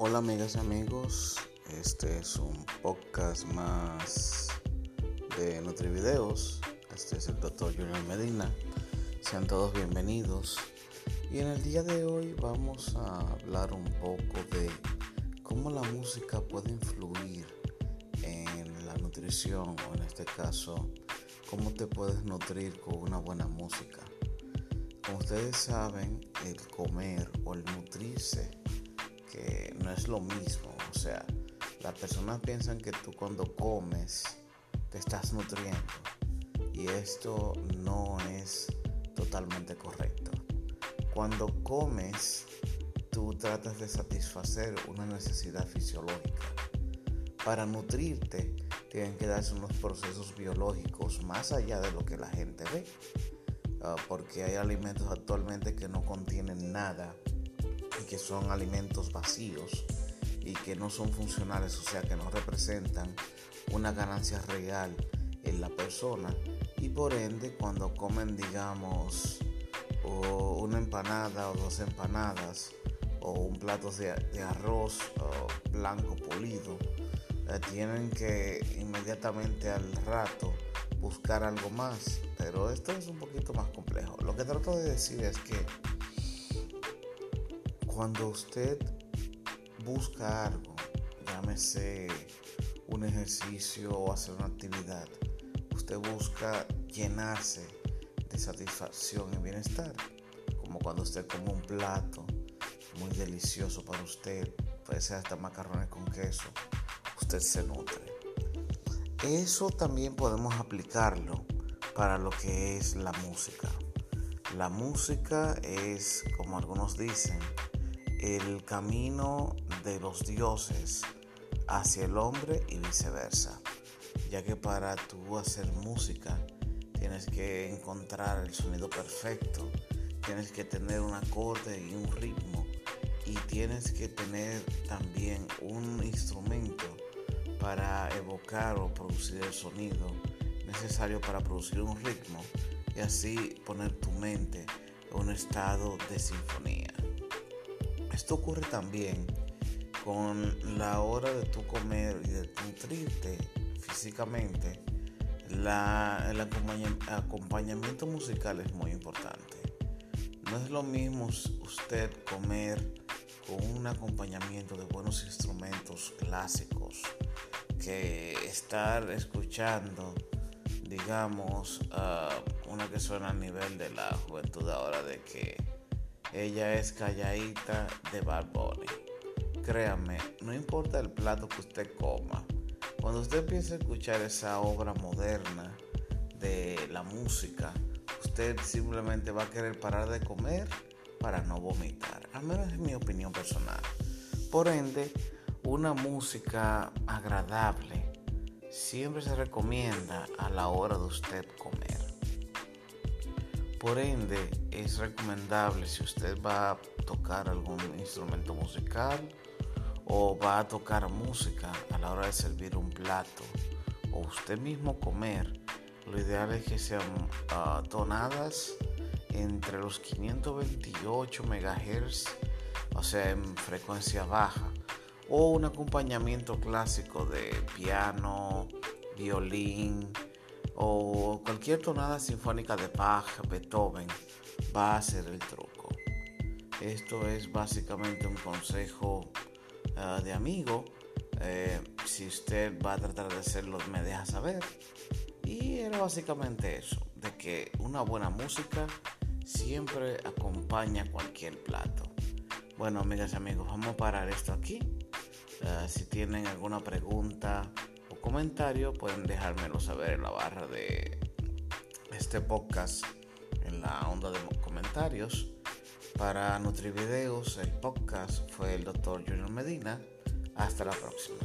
Hola amigas y amigos, este es un podcast más de NutriVideos. Este es el doctor Junior Medina. Sean todos bienvenidos. Y en el día de hoy vamos a hablar un poco de cómo la música puede influir en la nutrición o en este caso, cómo te puedes nutrir con una buena música. Como ustedes saben, el comer o el nutrirse, es lo mismo, o sea, las personas piensan que tú cuando comes te estás nutriendo y esto no es totalmente correcto. Cuando comes, tú tratas de satisfacer una necesidad fisiológica. Para nutrirte, tienen que darse unos procesos biológicos más allá de lo que la gente ve. Ah, porque hay alimentos actualmente que no contienen nada que son alimentos vacíos y que no son funcionales, o sea que no representan una ganancia real en la persona y por ende cuando comen digamos una empanada o dos empanadas o un plato de, arroz blanco polido eh, tienen que inmediatamente al rato buscar algo más, pero esto es un poquito más complejo. Lo que trato de decir es que cuando usted busca algo, llámese un ejercicio o hacer una actividad, usted busca llenarse de satisfacción y bienestar, como cuando usted come un plato muy delicioso para usted, puede ser hasta macarrones con queso, usted se nutre. Eso también podemos aplicarlo para lo que es la música. La música es, como algunos dicen, el camino de los dioses hacia el hombre y viceversa, ya que para tú hacer música tienes que encontrar el sonido perfecto, tienes que tener un acorde y un ritmo y tienes que tener también un instrumento para evocar o producir el sonido necesario para producir un ritmo y así poner tu mente en un estado de sinfonía. Esto ocurre también con la hora de tu comer y de nutrirte físicamente. el acompañamiento musical es muy importante. No es lo mismo usted comer con un acompañamiento de buenos instrumentos clásicos que estar escuchando, digamos, una que suena a nivel de la juventud ahora de que ella es calladita de Bad Créame, no importa el plato que usted coma, cuando usted empiece a escuchar esa obra moderna de la música, usted simplemente va a querer parar de comer para no vomitar. Al menos es mi opinión personal. Por ende, una música agradable siempre se recomienda a la hora de usted comer. Por ende, es recomendable si usted va a tocar algún instrumento musical o va a tocar música a la hora de servir un plato o usted mismo comer, lo ideal es que sean ah, tonadas entre los 528 MHz, o sea, en frecuencia baja, o un acompañamiento clásico de piano, violín o cualquier tonada sinfónica de Bach, Beethoven va a ser el truco. Esto es básicamente un consejo ah, de amigo. Eh, si usted va a tratar de hacerlo, me deja saber. Y era básicamente eso, de que una buena música siempre acompaña cualquier plato. Bueno, amigas y amigos, vamos a parar esto aquí. Eh, si tienen alguna pregunta o comentario, pueden dejármelo saber en la barra de este podcast, en la onda de comentarios. Para Nutrivideos, el podcast fue el doctor Junior Medina. Hasta la próxima.